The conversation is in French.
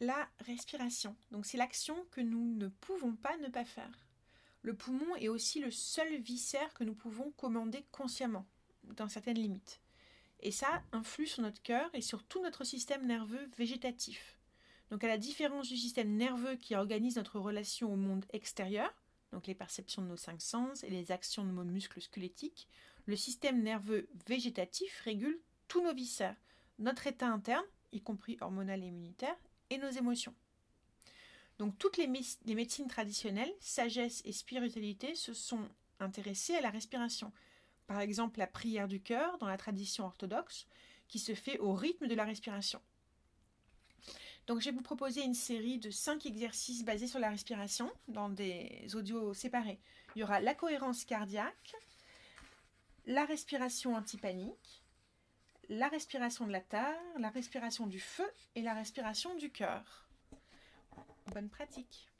la respiration. Donc c'est l'action que nous ne pouvons pas ne pas faire. Le poumon est aussi le seul viscère que nous pouvons commander consciemment, dans certaines limites. Et ça influe sur notre cœur et sur tout notre système nerveux végétatif. Donc à la différence du système nerveux qui organise notre relation au monde extérieur, donc les perceptions de nos cinq sens et les actions de nos muscles squelettiques, le système nerveux végétatif régule tous nos viscères, notre état interne, y compris hormonal et immunitaire, et nos émotions. Donc toutes les, médecines traditionnelles, sagesse et spiritualité, se sont intéressées à la respiration. Par exemple, la prière du cœur dans la tradition orthodoxe, qui se fait au rythme de la respiration. Donc je vais vous proposer une série de cinq exercices basés sur la respiration dans des audios séparés. Il y aura la cohérence cardiaque, la respiration antipanique, la respiration de la terre, la respiration du feu et la respiration du cœur. Bonne pratique